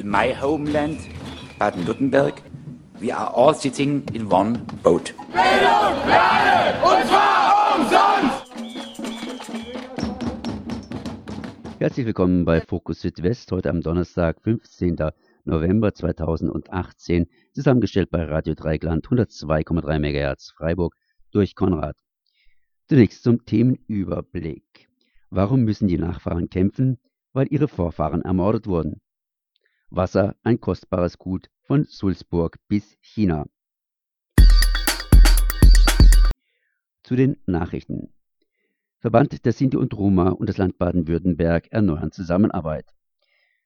in my homeland, Baden-Württemberg, we are all sitting in one boat. Bildung, Lade, und zwar umsonst! Herzlich willkommen bei Fokus Südwest, heute am Donnerstag, 15. November 2018, zusammengestellt bei Radio Dreigland 102,3 MHz Freiburg durch Konrad. Zunächst zum Themenüberblick. Warum müssen die Nachfahren kämpfen? Weil ihre Vorfahren ermordet wurden. Wasser ein kostbares Gut von Sulzburg bis China. Zu den Nachrichten. Verband der Sinti und Roma und das Land Baden-Württemberg erneuern Zusammenarbeit.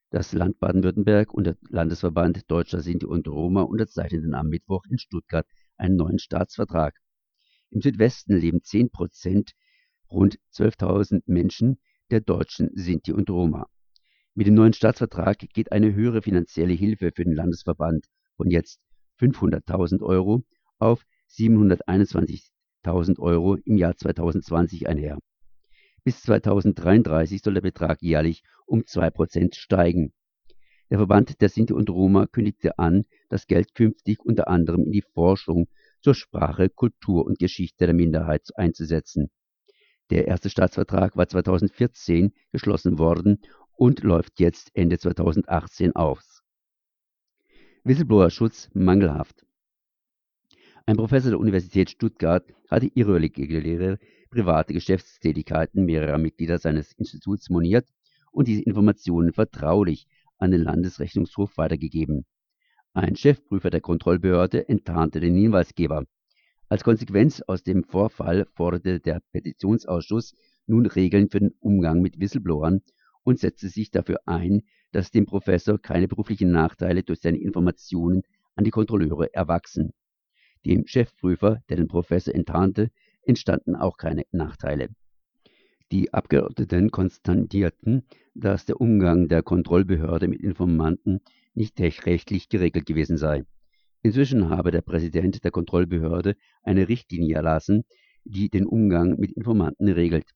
Das Land Baden-Württemberg und der Landesverband Deutscher Sinti und Roma unterzeichneten am Mittwoch in Stuttgart einen neuen Staatsvertrag. Im Südwesten leben 10 Prozent, rund 12.000 Menschen der Deutschen Sinti und Roma. Mit dem neuen Staatsvertrag geht eine höhere finanzielle Hilfe für den Landesverband von jetzt 500.000 Euro auf 721.000 Euro im Jahr 2020 einher. Bis 2033 soll der Betrag jährlich um 2 Prozent steigen. Der Verband der Sinti und Roma kündigte an, das Geld künftig unter anderem in die Forschung zur Sprache, Kultur und Geschichte der Minderheit einzusetzen. Der erste Staatsvertrag war 2014 geschlossen worden und läuft jetzt Ende 2018 aus. Whistleblower-Schutz mangelhaft. Ein Professor der Universität Stuttgart hatte irreguläre private Geschäftstätigkeiten mehrerer Mitglieder seines Instituts moniert und diese Informationen vertraulich an den Landesrechnungshof weitergegeben. Ein Chefprüfer der Kontrollbehörde enttarnte den Hinweisgeber. Als Konsequenz aus dem Vorfall forderte der Petitionsausschuss nun Regeln für den Umgang mit Whistleblowern und setzte sich dafür ein, dass dem Professor keine beruflichen Nachteile durch seine Informationen an die Kontrolleure erwachsen. Dem Chefprüfer, der den Professor enttarnte, entstanden auch keine Nachteile. Die Abgeordneten konstatierten, dass der Umgang der Kontrollbehörde mit Informanten nicht rechtlich geregelt gewesen sei. Inzwischen habe der Präsident der Kontrollbehörde eine Richtlinie erlassen, die den Umgang mit Informanten regelt.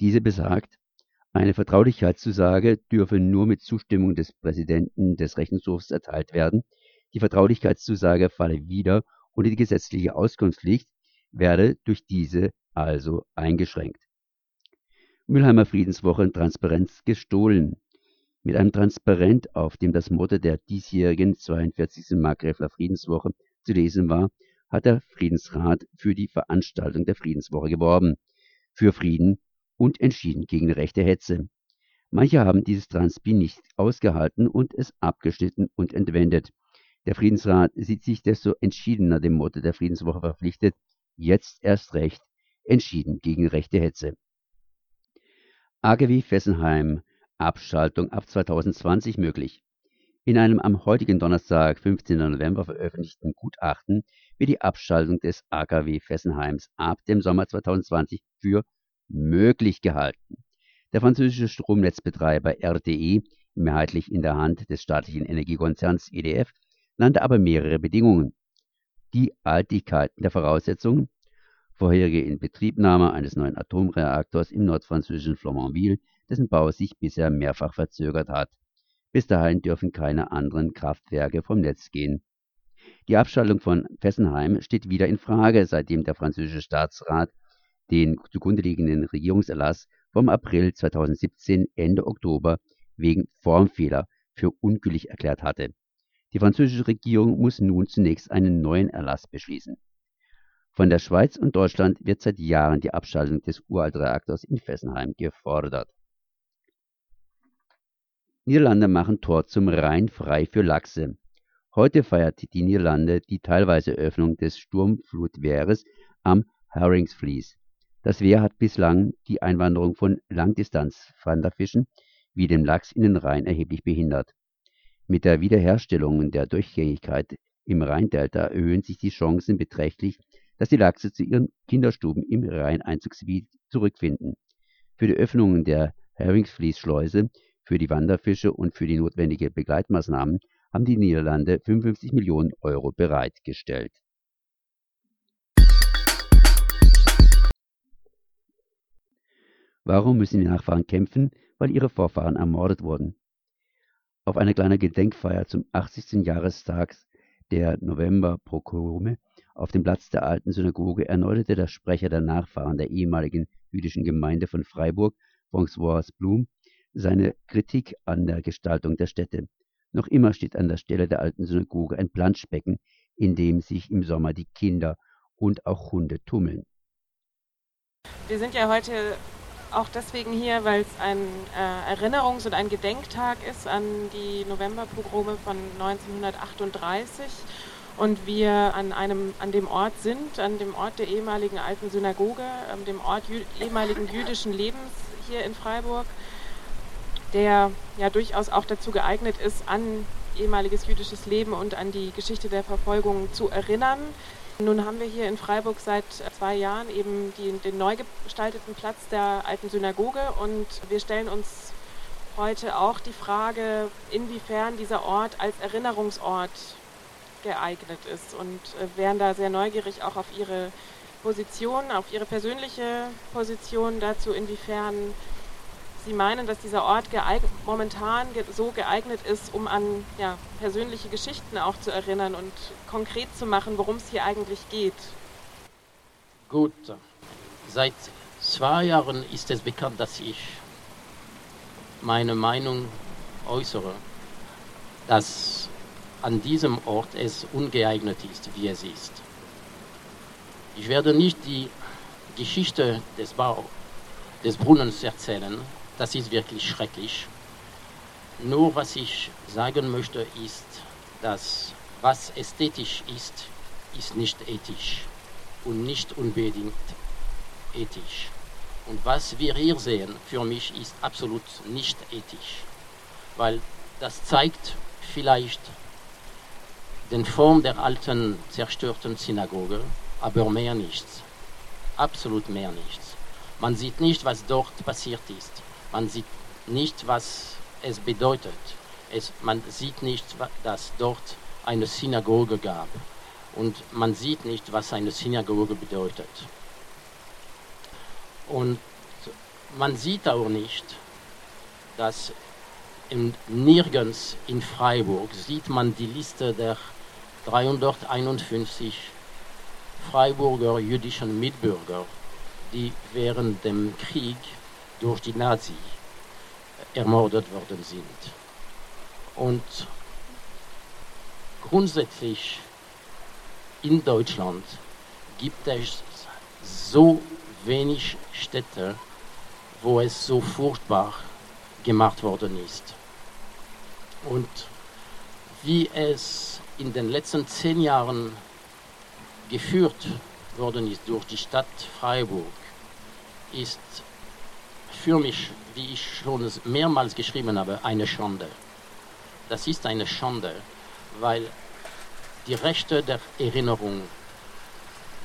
Diese besagt, eine Vertraulichkeitszusage dürfe nur mit Zustimmung des Präsidenten des Rechnungshofs erteilt werden. Die Vertraulichkeitszusage falle wieder unter die gesetzliche Auskunftspflicht werde durch diese also eingeschränkt. Mülheimer Friedenswoche Transparenz gestohlen. Mit einem Transparent, auf dem das Motto der diesjährigen 42. Markgräfler Friedenswoche zu lesen war, hat der Friedensrat für die Veranstaltung der Friedenswoche geworben. Für Frieden und entschieden gegen rechte Hetze. Manche haben dieses Transpi nicht ausgehalten und es abgeschnitten und entwendet. Der Friedensrat sieht sich desto entschiedener dem Motto der Friedenswoche verpflichtet, jetzt erst recht, entschieden gegen rechte Hetze. AGW Fessenheim, Abschaltung ab 2020 möglich. In einem am heutigen Donnerstag, 15. November veröffentlichten Gutachten wird die Abschaltung des AKW Fessenheims ab dem Sommer 2020 für möglich gehalten. Der französische Stromnetzbetreiber RTE, mehrheitlich in der Hand des staatlichen Energiekonzerns EDF, nannte aber mehrere Bedingungen die Artigkeiten der Voraussetzungen, vorherige Inbetriebnahme eines neuen Atomreaktors im nordfranzösischen Flamanville, dessen Bau sich bisher mehrfach verzögert hat. Bis dahin dürfen keine anderen Kraftwerke vom Netz gehen. Die Abschaltung von Fessenheim steht wieder in Frage, seitdem der französische Staatsrat den zugrunde liegenden Regierungserlass vom April 2017 Ende Oktober wegen Formfehler für ungültig erklärt hatte. Die französische Regierung muss nun zunächst einen neuen Erlass beschließen. Von der Schweiz und Deutschland wird seit Jahren die Abschaltung des Uraltreaktors in Fessenheim gefordert. Niederlande machen Tor zum Rhein frei für Lachse. Heute feiert die Niederlande die teilweise Öffnung des Sturmflutwehres am Herringsflies. Das Wehr hat bislang die Einwanderung von Langdistanzwanderfischen wie dem Lachs in den Rhein erheblich behindert. Mit der Wiederherstellung der Durchgängigkeit im Rheindelta erhöhen sich die Chancen beträchtlich, dass die Lachse zu ihren Kinderstuben im Rheineinzugsgebiet zurückfinden. Für die Öffnung der Heringsfließschleuse, für die Wanderfische und für die notwendige Begleitmaßnahmen haben die Niederlande 55 Millionen Euro bereitgestellt. Warum müssen die Nachfahren kämpfen? Weil ihre Vorfahren ermordet wurden. Auf einer kleinen Gedenkfeier zum 80. Jahrestag der Novemberpogrome auf dem Platz der Alten Synagoge erneute der Sprecher der Nachfahren der ehemaligen jüdischen Gemeinde von Freiburg, François Blum, seine Kritik an der Gestaltung der Stätte. Noch immer steht an der Stelle der Alten Synagoge ein Planschbecken, in dem sich im Sommer die Kinder und auch Hunde tummeln. Wir sind ja heute auch deswegen hier, weil es ein äh, Erinnerungs- und ein Gedenktag ist an die Novemberpogrome von 1938 und wir an einem an dem Ort sind, an dem Ort der ehemaligen alten Synagoge, an dem Ort jü ehemaligen jüdischen Lebens hier in Freiburg, der ja durchaus auch dazu geeignet ist, an ehemaliges jüdisches Leben und an die Geschichte der Verfolgung zu erinnern. Nun haben wir hier in Freiburg seit zwei Jahren eben die, den neu gestalteten Platz der alten Synagoge und wir stellen uns heute auch die Frage, inwiefern dieser Ort als Erinnerungsort geeignet ist und äh, wären da sehr neugierig auch auf Ihre Position, auf Ihre persönliche Position dazu, inwiefern Sie meinen, dass dieser Ort momentan ge so geeignet ist, um an ja, persönliche Geschichten auch zu erinnern und konkret zu machen, worum es hier eigentlich geht? Gut, seit zwei Jahren ist es bekannt, dass ich meine Meinung äußere, dass an diesem Ort es ungeeignet ist, wie es ist. Ich werde nicht die Geschichte des Bau des Brunnens erzählen, das ist wirklich schrecklich. Nur was ich sagen möchte ist, dass was ästhetisch ist, ist nicht ethisch und nicht unbedingt ethisch. Und was wir hier sehen, für mich ist absolut nicht ethisch, weil das zeigt vielleicht den Form der alten zerstörten Synagoge, aber mehr nichts. Absolut mehr nichts. Man sieht nicht, was dort passiert ist. Man sieht nicht, was es bedeutet. Es, man sieht nicht, dass dort eine Synagoge gab. Und man sieht nicht, was eine Synagoge bedeutet. Und man sieht auch nicht, dass in, nirgends in Freiburg sieht man die Liste der 351 Freiburger jüdischen Mitbürger, die während dem Krieg durch die Nazi ermordet worden sind. Und grundsätzlich in Deutschland gibt es so wenig Städte, wo es so furchtbar gemacht worden ist. Und wie es in den letzten zehn Jahren geführt worden ist durch die Stadt Freiburg, ist für mich, wie ich schon mehrmals geschrieben habe, eine Schande. Das ist eine Schande, weil die Rechte der Erinnerung,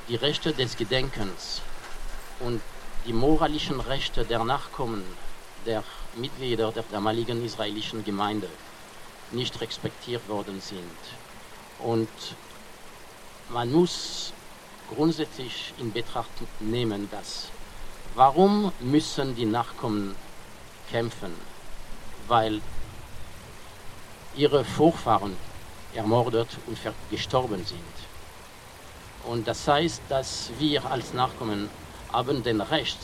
die Rechte des Gedenkens und die moralischen Rechte der Nachkommen der Mitglieder der damaligen israelischen Gemeinde nicht respektiert worden sind. Und man muss grundsätzlich in Betracht nehmen, dass Warum müssen die Nachkommen kämpfen? Weil ihre Vorfahren ermordet und gestorben sind. Und das heißt, dass wir als Nachkommen haben den Recht,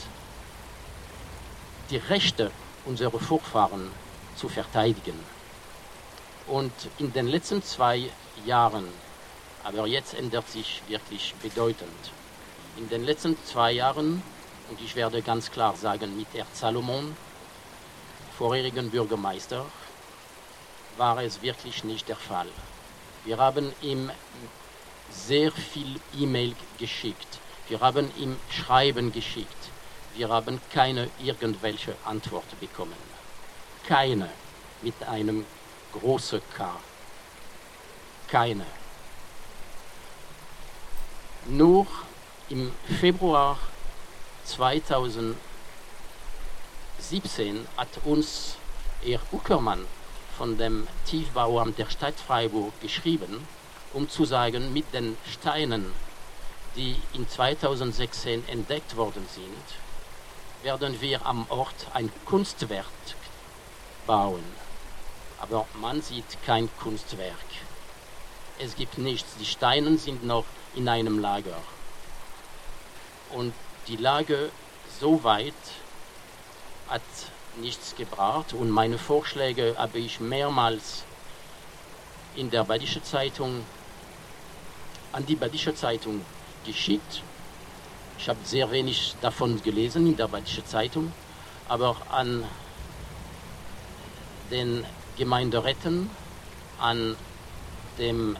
die Rechte unserer Vorfahren zu verteidigen. Und in den letzten zwei Jahren, aber jetzt ändert sich wirklich bedeutend, in den letzten zwei Jahren und ich werde ganz klar sagen, mit Herr Salomon, vorherigen Bürgermeister, war es wirklich nicht der Fall. Wir haben ihm sehr viel E-Mail geschickt. Wir haben ihm Schreiben geschickt. Wir haben keine irgendwelche Antwort bekommen. Keine mit einem großen K. Keine. Nur im Februar 2017 hat uns Herr Uckermann von dem Tiefbauamt der Stadt Freiburg geschrieben, um zu sagen, mit den Steinen, die in 2016 entdeckt worden sind, werden wir am Ort ein Kunstwerk bauen. aber man sieht kein Kunstwerk. Es gibt nichts. Die Steine sind noch in einem Lager. Und die Lage so weit hat nichts gebracht und meine Vorschläge habe ich mehrmals in der Badische Zeitung an die Badische Zeitung geschickt. Ich habe sehr wenig davon gelesen in der Badische Zeitung, aber an den Gemeinderäten, an dem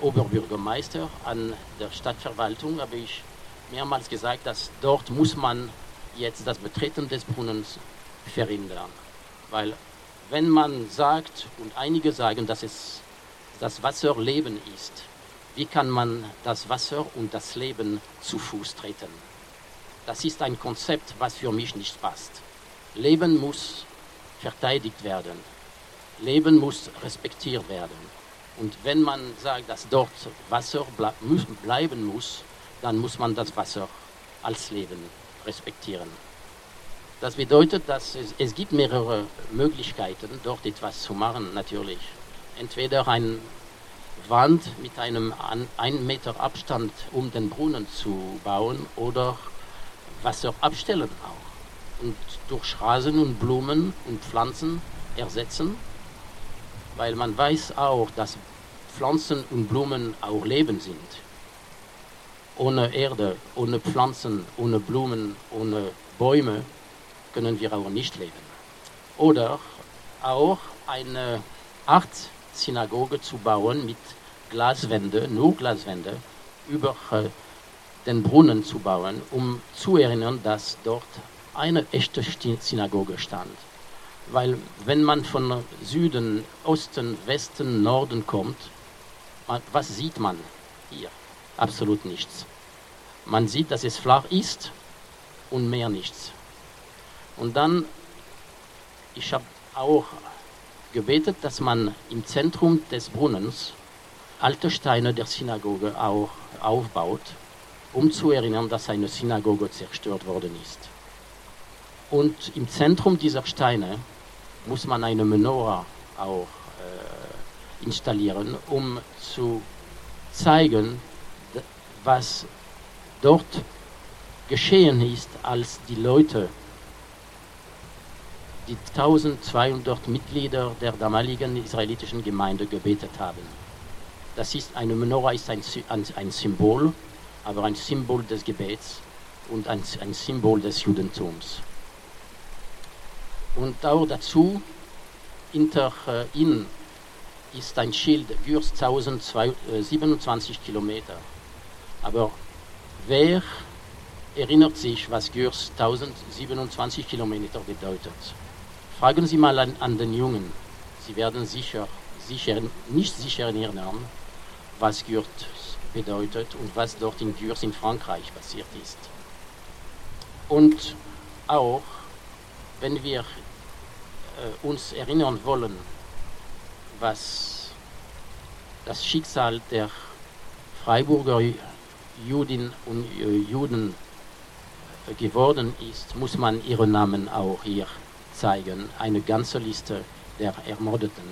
Oberbürgermeister, an der Stadtverwaltung habe ich mehrmals gesagt, dass dort muss man jetzt das Betreten des Brunnens verhindern. Weil wenn man sagt, und einige sagen, dass es das Wasser Leben ist, wie kann man das Wasser und das Leben zu Fuß treten? Das ist ein Konzept, was für mich nicht passt. Leben muss verteidigt werden. Leben muss respektiert werden. Und wenn man sagt, dass dort Wasser bleiben muss, dann muss man das Wasser als Leben respektieren. Das bedeutet, dass es, es gibt mehrere Möglichkeiten, dort etwas zu machen, natürlich. Entweder eine Wand mit einem an, ein Meter Abstand um den Brunnen zu bauen oder Wasser abstellen auch. Und durch Rasen und Blumen und Pflanzen ersetzen, weil man weiß auch, dass Pflanzen und Blumen auch Leben sind. Ohne Erde, ohne Pflanzen, ohne Blumen, ohne Bäume können wir auch nicht leben. Oder auch eine Art Synagoge zu bauen mit Glaswände, nur Glaswände, über äh, den Brunnen zu bauen, um zu erinnern, dass dort eine echte Synagoge stand. Weil wenn man von Süden, Osten, Westen, Norden kommt, was sieht man hier? Absolut nichts. Man sieht, dass es flach ist und mehr nichts. Und dann, ich habe auch gebetet, dass man im Zentrum des Brunnens alte Steine der Synagoge auch aufbaut, um zu erinnern, dass eine Synagoge zerstört worden ist. Und im Zentrum dieser Steine muss man eine Menorah auch äh, installieren, um zu zeigen, was dort geschehen ist, als die Leute, die 1200 Mitglieder der damaligen israelitischen Gemeinde gebetet haben. Das ist eine Menorah ist ein, ein Symbol, aber ein Symbol des Gebets und ein, ein Symbol des Judentums. Und auch dazu, hinter äh, ihnen ist ein Schild, Gürs 1027 Kilometer. Aber wer erinnert sich, was Gürs 1027 Kilometer bedeutet? Fragen Sie mal an, an den Jungen. Sie werden sicher, sicher, nicht sicher erinnern, was Gürs bedeutet und was dort in Gürs in Frankreich passiert ist. Und auch, wenn wir äh, uns erinnern wollen, was das Schicksal der Freiburger Juden und äh, Juden geworden ist, muss man ihre Namen auch hier zeigen. Eine ganze Liste der Ermordeten,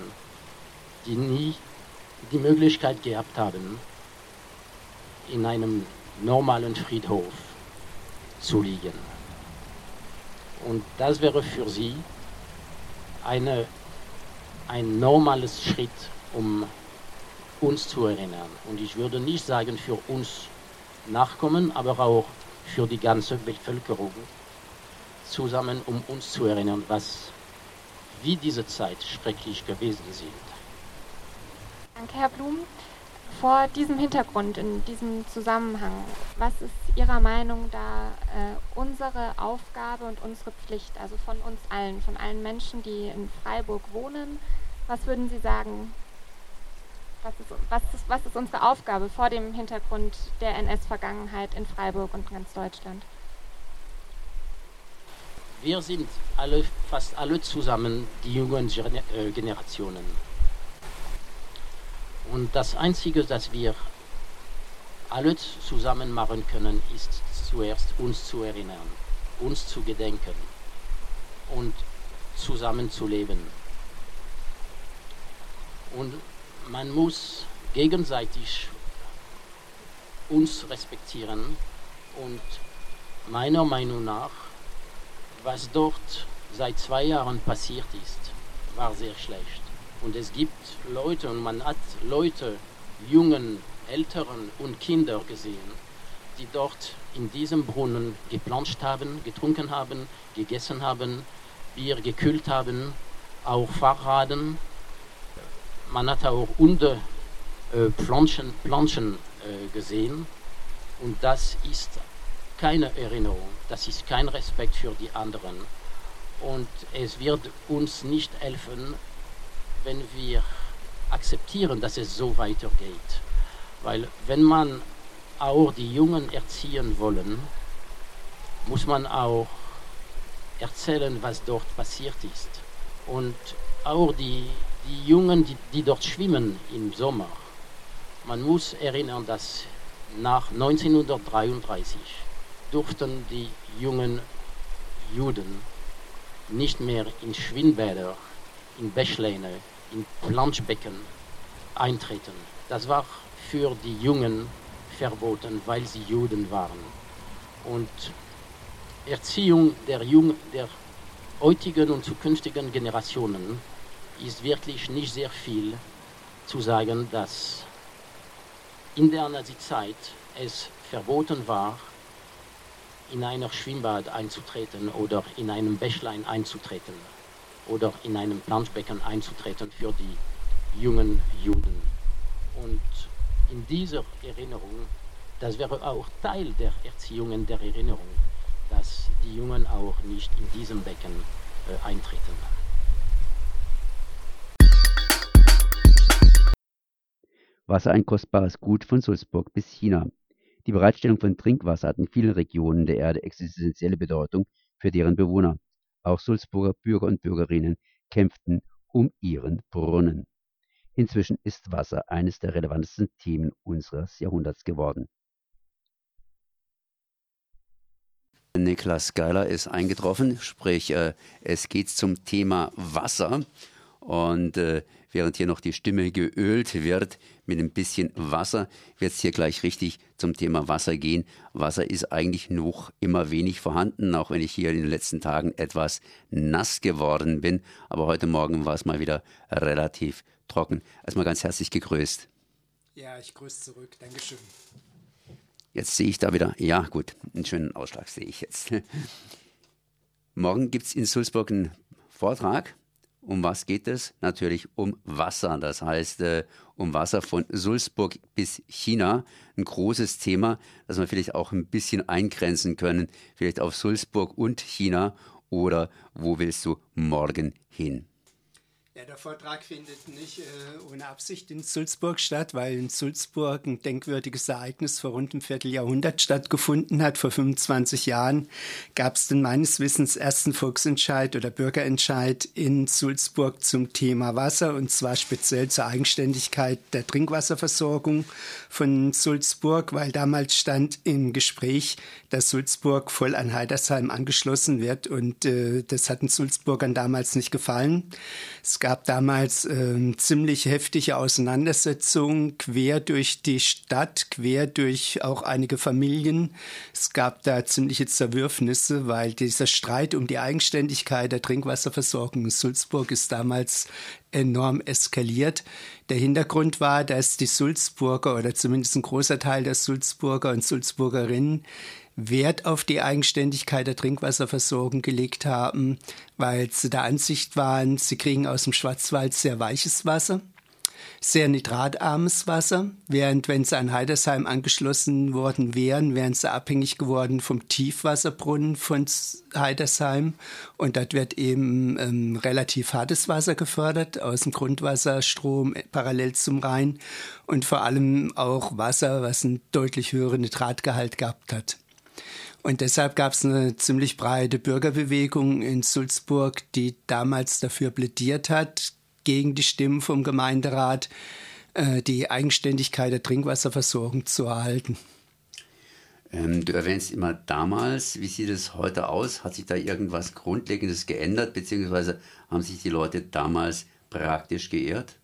die nie die Möglichkeit gehabt haben, in einem normalen Friedhof zu liegen. Und das wäre für sie eine, ein normales Schritt, um uns zu erinnern. Und ich würde nicht sagen für uns Nachkommen, aber auch für die ganze Bevölkerung zusammen, um uns zu erinnern, was wie diese Zeit schrecklich gewesen sind. Danke, Herr Blum. Vor diesem Hintergrund, in diesem Zusammenhang, was ist Ihrer Meinung da äh, unsere Aufgabe und unsere Pflicht, also von uns allen, von allen Menschen, die in Freiburg wohnen? Was würden Sie sagen, was ist, was, ist, was ist unsere Aufgabe vor dem Hintergrund der NS-Vergangenheit in Freiburg und ganz Deutschland? Wir sind alle, fast alle zusammen die jungen äh, Generationen. Und das Einzige, das wir alle zusammen machen können, ist zuerst uns zu erinnern, uns zu gedenken und zusammen zu leben. Und man muss gegenseitig uns respektieren und meiner Meinung nach, was dort seit zwei Jahren passiert ist, war sehr schlecht. Und es gibt Leute und man hat Leute, jungen, älteren und Kinder gesehen, die dort in diesem Brunnen geplanscht haben, getrunken haben, gegessen haben, Bier gekühlt haben, auch Fahrraden. Man hat auch unter äh, Planschen, Planschen äh, gesehen und das ist keine Erinnerung, das ist kein Respekt für die anderen und es wird uns nicht helfen, wenn wir akzeptieren, dass es so weitergeht. Weil wenn man auch die Jungen erziehen wollen, muss man auch erzählen, was dort passiert ist. Und auch die, die Jungen, die, die dort schwimmen im Sommer, man muss erinnern, dass nach 1933 durften die jungen Juden nicht mehr in Schwimmbäder, in Bächleine, in Planschbecken eintreten. Das war für die Jungen verboten, weil sie Juden waren. Und Erziehung der, Jung, der heutigen und zukünftigen Generationen ist wirklich nicht sehr viel zu sagen, dass in der Nazi-Zeit es verboten war, in einer Schwimmbad einzutreten oder in einem Bächlein einzutreten oder in einem Planschbecken einzutreten für die jungen Juden. Und in dieser Erinnerung, das wäre auch Teil der Erziehung der Erinnerung, dass die Jungen auch nicht in diesem Becken äh, eintreten. Wasser ein kostbares Gut von Sulzburg bis China. Die Bereitstellung von Trinkwasser hat in vielen Regionen der Erde existenzielle Bedeutung für deren Bewohner. Auch Sulzburger Bürger und Bürgerinnen kämpften um ihren Brunnen. Inzwischen ist Wasser eines der relevantesten Themen unseres Jahrhunderts geworden. Niklas Geiler ist eingetroffen, sprich äh, es geht zum Thema Wasser. Und äh, während hier noch die Stimme geölt wird mit ein bisschen Wasser, wird es hier gleich richtig zum Thema Wasser gehen. Wasser ist eigentlich noch immer wenig vorhanden, auch wenn ich hier in den letzten Tagen etwas nass geworden bin. Aber heute Morgen war es mal wieder relativ trocken. Erstmal ganz herzlich gegrüßt. Ja, ich grüße zurück. Dankeschön. Jetzt sehe ich da wieder, ja gut, einen schönen Ausschlag sehe ich jetzt. Morgen gibt es in Sulzburg einen Vortrag um was geht es? Natürlich um Wasser. Das heißt, äh, um Wasser von Sulzburg bis China. Ein großes Thema, das wir vielleicht auch ein bisschen eingrenzen können. Vielleicht auf Sulzburg und China. Oder wo willst du morgen hin? Ja, der Vortrag findet nicht äh, ohne Absicht in Sulzburg statt, weil in Sulzburg ein denkwürdiges Ereignis vor rund einem Vierteljahrhundert stattgefunden hat. Vor 25 Jahren gab es den meines Wissens ersten Volksentscheid oder Bürgerentscheid in Sulzburg zum Thema Wasser und zwar speziell zur Eigenständigkeit der Trinkwasserversorgung von Sulzburg, weil damals stand im Gespräch, dass Sulzburg voll an Heidersheim angeschlossen wird und äh, das hat den Sulzburgern damals nicht gefallen. Es gab damals äh, ziemlich heftige Auseinandersetzungen quer durch die Stadt, quer durch auch einige Familien. Es gab da ziemliche Zerwürfnisse, weil dieser Streit um die Eigenständigkeit der Trinkwasserversorgung in Sulzburg ist damals enorm eskaliert. Der Hintergrund war, dass die Sulzburger oder zumindest ein großer Teil der Sulzburger und Sulzburgerinnen Wert auf die Eigenständigkeit der Trinkwasserversorgung gelegt haben, weil sie der Ansicht waren, sie kriegen aus dem Schwarzwald sehr weiches Wasser, sehr nitratarmes Wasser, während wenn sie an Heidersheim angeschlossen worden wären, wären sie abhängig geworden vom Tiefwasserbrunnen von Heidersheim und dort wird eben ähm, relativ hartes Wasser gefördert aus dem Grundwasserstrom parallel zum Rhein und vor allem auch Wasser, was einen deutlich höheren Nitratgehalt gehabt hat. Und deshalb gab es eine ziemlich breite Bürgerbewegung in Sulzburg, die damals dafür plädiert hat, gegen die Stimmen vom Gemeinderat, äh, die Eigenständigkeit der Trinkwasserversorgung zu erhalten. Ähm, du erwähnst immer damals, wie sieht es heute aus? Hat sich da irgendwas Grundlegendes geändert, beziehungsweise haben sich die Leute damals praktisch geehrt?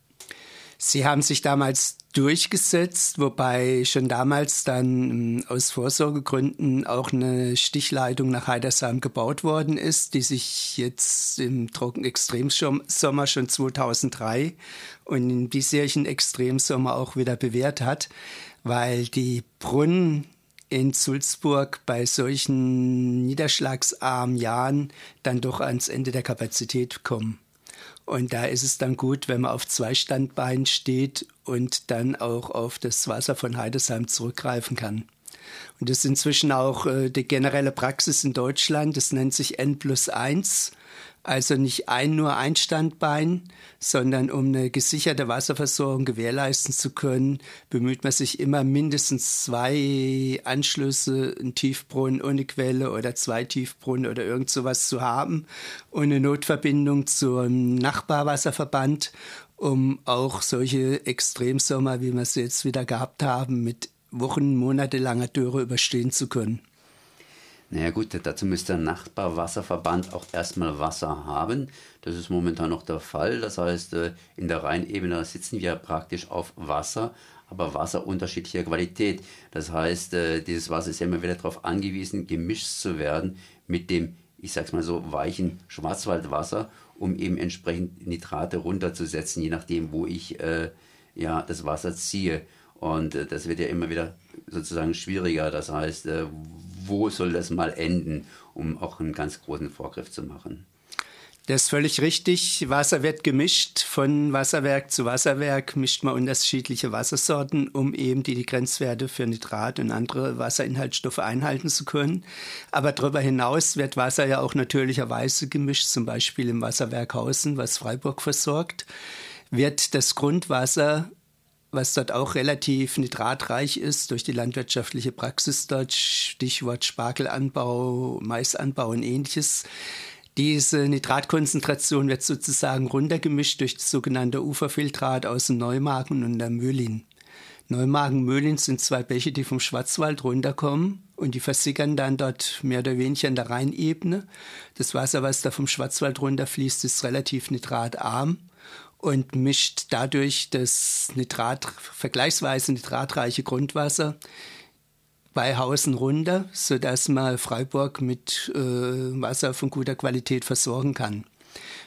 Sie haben sich damals durchgesetzt, wobei schon damals dann ähm, aus Vorsorgegründen auch eine Stichleitung nach Heidersheim gebaut worden ist, die sich jetzt im Trockenextremsommer schon 2003 und im diesjährigen Extremsommer auch wieder bewährt hat, weil die Brunnen in Sulzburg bei solchen niederschlagsarmen Jahren dann doch ans Ende der Kapazität kommen. Und da ist es dann gut, wenn man auf zwei Standbeinen steht und dann auch auf das Wasser von Heidesheim zurückgreifen kann. Und das ist inzwischen auch äh, die generelle Praxis in Deutschland. Das nennt sich N plus 1. Also nicht ein nur ein Standbein, sondern um eine gesicherte Wasserversorgung gewährleisten zu können, bemüht man sich immer mindestens zwei Anschlüsse, ein Tiefbrunnen ohne Quelle oder zwei Tiefbrunnen oder irgend sowas zu haben und eine Notverbindung zum Nachbarwasserverband, um auch solche Extremsommer, wie wir sie jetzt wieder gehabt haben, mit Wochen, monatelanger Dürre überstehen zu können. Naja gut, dazu müsste der Nachbarwasserverband auch erstmal Wasser haben. Das ist momentan noch der Fall. Das heißt, äh, in der Rheinebene sitzen wir praktisch auf Wasser, aber Wasser unterschiedlicher Qualität. Das heißt, äh, dieses Wasser ist ja immer wieder darauf angewiesen, gemischt zu werden mit dem, ich sag's mal so, weichen Schwarzwaldwasser, um eben entsprechend Nitrate runterzusetzen, je nachdem, wo ich äh, ja, das Wasser ziehe. Und äh, das wird ja immer wieder sozusagen schwieriger. Das heißt, äh, wo soll das mal enden, um auch einen ganz großen Vorgriff zu machen? Das ist völlig richtig. Wasser wird gemischt. Von Wasserwerk zu Wasserwerk mischt man unterschiedliche Wassersorten, um eben die, Grenzwerte für Nitrat und andere Wasserinhaltsstoffe einhalten zu können. Aber darüber hinaus wird Wasser ja auch natürlicherweise gemischt, zum Beispiel im Wasserwerk Hausen, was Freiburg versorgt. Wird das Grundwasser was dort auch relativ nitratreich ist durch die landwirtschaftliche Praxis dort, Stichwort Spargelanbau, Maisanbau und ähnliches. Diese Nitratkonzentration wird sozusagen runtergemischt durch das sogenannte Uferfiltrat aus dem Neumagen und der Mühlin. Neumagen, Mühlin sind zwei Bäche, die vom Schwarzwald runterkommen und die versickern dann dort mehr oder weniger in der Rheinebene. Das Wasser, was da vom Schwarzwald runterfließt, ist relativ nitratarm und mischt dadurch das Nitrat, vergleichsweise nitratreiche Grundwasser bei Hausen runter, sodass man Freiburg mit äh, Wasser von guter Qualität versorgen kann.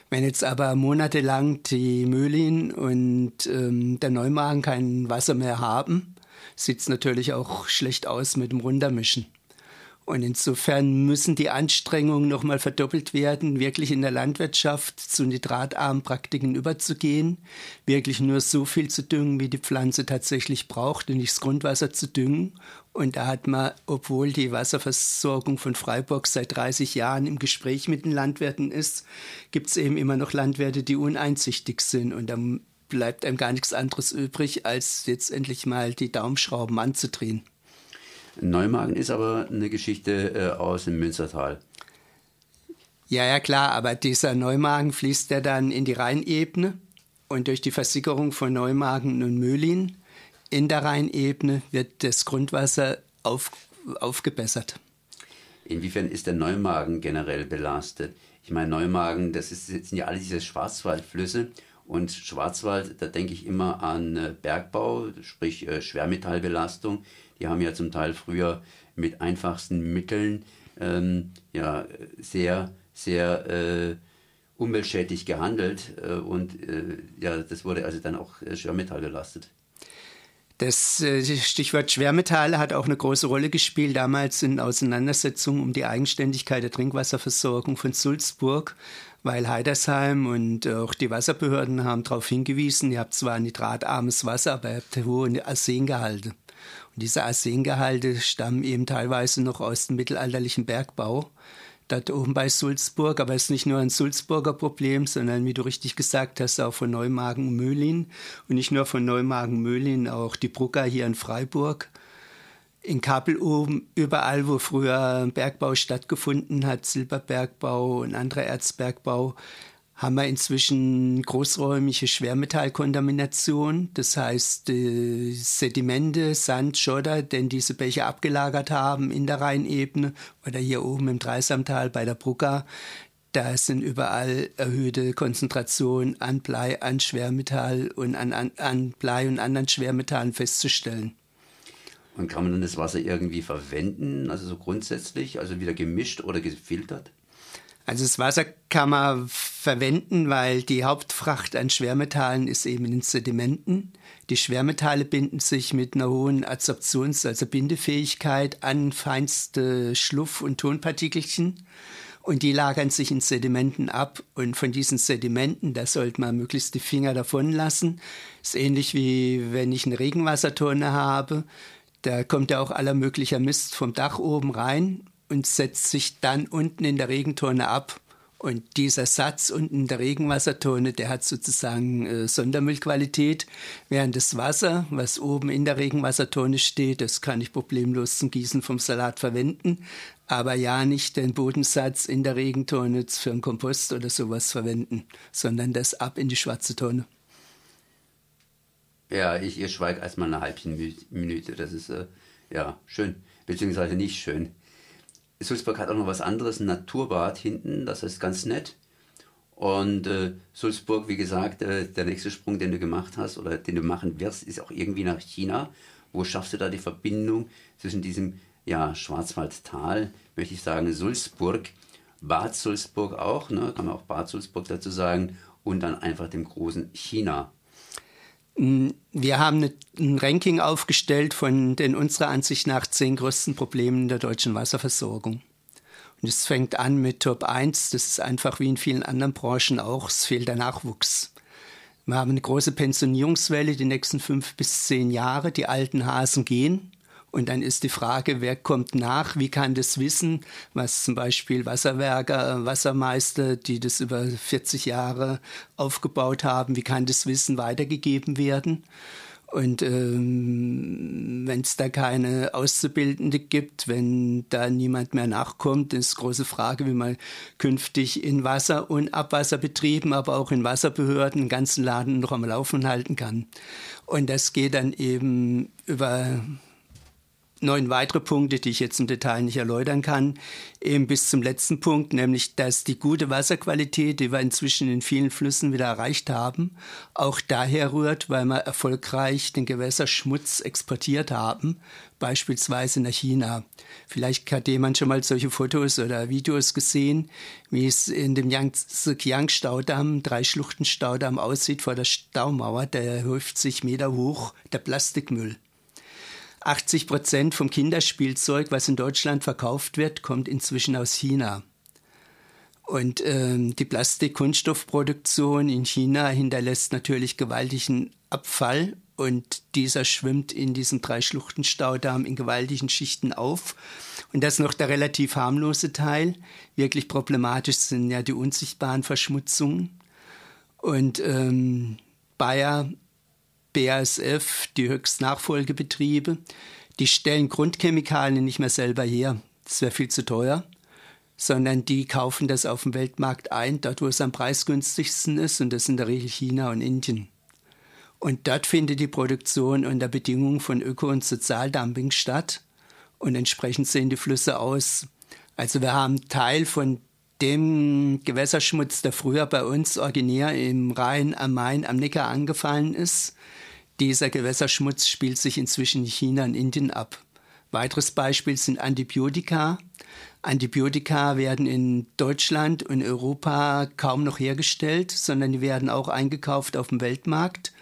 Wenn jetzt aber monatelang die Mühlin und ähm, der Neumagen kein Wasser mehr haben, sieht es natürlich auch schlecht aus mit dem Runtermischen. Und insofern müssen die Anstrengungen nochmal verdoppelt werden, wirklich in der Landwirtschaft zu nitratarmen Praktiken überzugehen, wirklich nur so viel zu düngen, wie die Pflanze tatsächlich braucht und nicht das Grundwasser zu düngen. Und da hat man, obwohl die Wasserversorgung von Freiburg seit 30 Jahren im Gespräch mit den Landwirten ist, gibt es eben immer noch Landwirte, die uneinsichtig sind. Und dann bleibt einem gar nichts anderes übrig, als jetzt endlich mal die Daumenschrauben anzudrehen. Neumagen ist aber eine Geschichte äh, aus dem Münstertal. Ja, ja, klar, aber dieser Neumagen fließt ja dann in die Rheinebene und durch die Versickerung von Neumagen und Möhlin in der Rheinebene wird das Grundwasser auf, aufgebessert. Inwiefern ist der Neumagen generell belastet? Ich meine, Neumagen, das, ist, das sind ja alle diese Schwarzwaldflüsse und Schwarzwald, da denke ich immer an äh, Bergbau, sprich äh, Schwermetallbelastung. Die haben ja zum Teil früher mit einfachsten Mitteln ähm, ja, sehr, sehr äh, umweltschädlich gehandelt äh, und äh, ja, das wurde also dann auch Schwermetall belastet. Das Stichwort Schwermetalle hat auch eine große Rolle gespielt damals in Auseinandersetzungen um die Eigenständigkeit der Trinkwasserversorgung von Sulzburg, weil Heidersheim und auch die Wasserbehörden haben darauf hingewiesen, ihr habt zwar nitratarmes Wasser, aber ihr habt hohe Arsengehalte. Und diese Arsengehalte stammen eben teilweise noch aus dem mittelalterlichen Bergbau. Dort oben bei Sulzburg, aber es ist nicht nur ein Sulzburger Problem, sondern wie du richtig gesagt hast, auch von Neumagen und nicht nur von Neumagen und Möhlin, auch die Brucker hier in Freiburg. In Kabel oben, überall, wo früher Bergbau stattgefunden hat, Silberbergbau und anderer Erzbergbau, haben wir inzwischen großräumige Schwermetallkontamination. Das heißt, äh, Sedimente, Sand, Schotter, den diese Bäche abgelagert haben in der Rheinebene oder hier oben im Dreisamtal bei der Brugga, Da sind überall erhöhte Konzentrationen an Blei, an Schwermetall und an, an Blei und anderen Schwermetallen festzustellen. Und kann man dann das Wasser irgendwie verwenden, also so grundsätzlich, also wieder gemischt oder gefiltert? Also das Wasser kann man verwenden, weil die Hauptfracht an Schwermetallen ist eben in Sedimenten. Die Schwermetalle binden sich mit einer hohen Adsorptions-, also Bindefähigkeit an feinste Schluff- und Tonpartikelchen. Und die lagern sich in Sedimenten ab. Und von diesen Sedimenten, da sollte man möglichst die Finger davon lassen. Ist ähnlich wie wenn ich eine Regenwassertonne habe. Da kommt ja auch aller möglicher Mist vom Dach oben rein und setzt sich dann unten in der Regentonne ab. Und dieser Satz unten in der Regenwassertonne, der hat sozusagen äh, Sondermüllqualität, während das Wasser, was oben in der Regenwassertonne steht, das kann ich problemlos zum Gießen vom Salat verwenden, aber ja nicht den Bodensatz in der Regentonne für einen Kompost oder sowas verwenden, sondern das ab in die schwarze Tonne. Ja, ich, ich schweige erstmal eine halbe Minute. Das ist äh, ja schön, beziehungsweise nicht schön. Sulzburg hat auch noch was anderes, ein Naturbad hinten, das ist ganz nett. Und äh, Sulzburg, wie gesagt, äh, der nächste Sprung, den du gemacht hast oder den du machen wirst, ist auch irgendwie nach China. Wo schaffst du da die Verbindung zwischen diesem ja, Schwarzwaldtal, möchte ich sagen, Sulzburg, Bad Sulzburg auch, ne, kann man auch Bad Sulzburg dazu sagen, und dann einfach dem großen China. Wir haben ein Ranking aufgestellt von den unserer Ansicht nach zehn größten Problemen der deutschen Wasserversorgung. Und es fängt an mit Top 1, das ist einfach wie in vielen anderen Branchen auch, es fehlt der Nachwuchs. Wir haben eine große Pensionierungswelle die nächsten fünf bis zehn Jahre. Die alten Hasen gehen. Und dann ist die Frage, wer kommt nach? Wie kann das Wissen, was zum Beispiel Wasserwerker, Wassermeister, die das über 40 Jahre aufgebaut haben, wie kann das Wissen weitergegeben werden? Und ähm, wenn es da keine Auszubildende gibt, wenn da niemand mehr nachkommt, ist große Frage, wie man künftig in Wasser- und Abwasserbetrieben, aber auch in Wasserbehörden einen ganzen Laden noch am Laufen halten kann. Und das geht dann eben über neun weitere Punkte, die ich jetzt im Detail nicht erläutern kann, eben bis zum letzten Punkt, nämlich dass die gute Wasserqualität, die wir inzwischen in vielen Flüssen wieder erreicht haben, auch daher rührt, weil wir erfolgreich den Gewässerschmutz exportiert haben, beispielsweise nach China. Vielleicht hat jemand schon mal solche Fotos oder Videos gesehen, wie es in dem Yangtze-Kiang-Staudamm, Drei-Schluchten-Staudamm aussieht vor der Staumauer, der 50 Meter hoch, der Plastikmüll. 80 Prozent vom Kinderspielzeug, was in Deutschland verkauft wird, kommt inzwischen aus China. Und ähm, die Plastik-Kunststoffproduktion in China hinterlässt natürlich gewaltigen Abfall und dieser schwimmt in diesem Drei-Schluchten-Staudamm in gewaltigen Schichten auf. Und das ist noch der relativ harmlose Teil. Wirklich problematisch sind ja die unsichtbaren Verschmutzungen. Und ähm, Bayer BASF, die Höchstnachfolgebetriebe, die stellen Grundchemikalien nicht mehr selber her. Das wäre viel zu teuer. Sondern die kaufen das auf dem Weltmarkt ein, dort wo es am preisgünstigsten ist, und das sind in der Regel China und Indien. Und dort findet die Produktion unter Bedingungen von Öko- und Sozialdumping statt. Und entsprechend sehen die Flüsse aus. Also wir haben Teil von dem Gewässerschmutz, der früher bei uns originär im Rhein, am Main, am Neckar angefallen ist, dieser Gewässerschmutz spielt sich inzwischen in China und Indien ab. Weiteres Beispiel sind Antibiotika. Antibiotika werden in Deutschland und Europa kaum noch hergestellt, sondern die werden auch eingekauft auf dem Weltmarkt.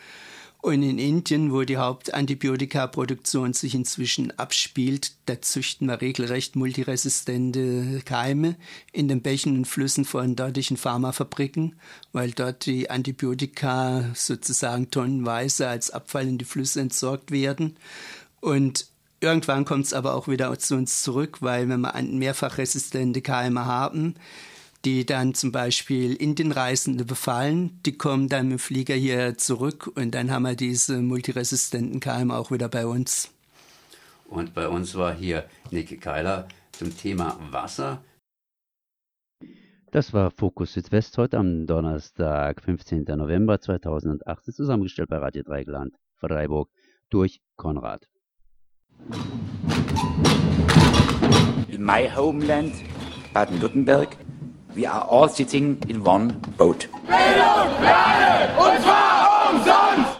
Und in Indien, wo die Hauptantibiotikaproduktion sich inzwischen abspielt, da züchten wir regelrecht multiresistente Keime in den Bächen und Flüssen von dortigen Pharmafabriken, weil dort die Antibiotika sozusagen tonnenweise als Abfall in die Flüsse entsorgt werden. Und irgendwann kommt es aber auch wieder zu uns zurück, weil wenn wir mehrfach resistente Keime haben, die dann zum Beispiel Indienreisende befallen. Die kommen dann mit dem Flieger hier zurück und dann haben wir diese multiresistenten Keime auch wieder bei uns. Und bei uns war hier Nick Keiler zum Thema Wasser. Das war Fokus Südwest heute am Donnerstag, 15. November 2018, zusammengestellt bei Radio Dreigland, Freiburg durch Konrad. In my homeland, Baden-Württemberg, We are all sitting in one boat. Bildung, und zwar umsonst!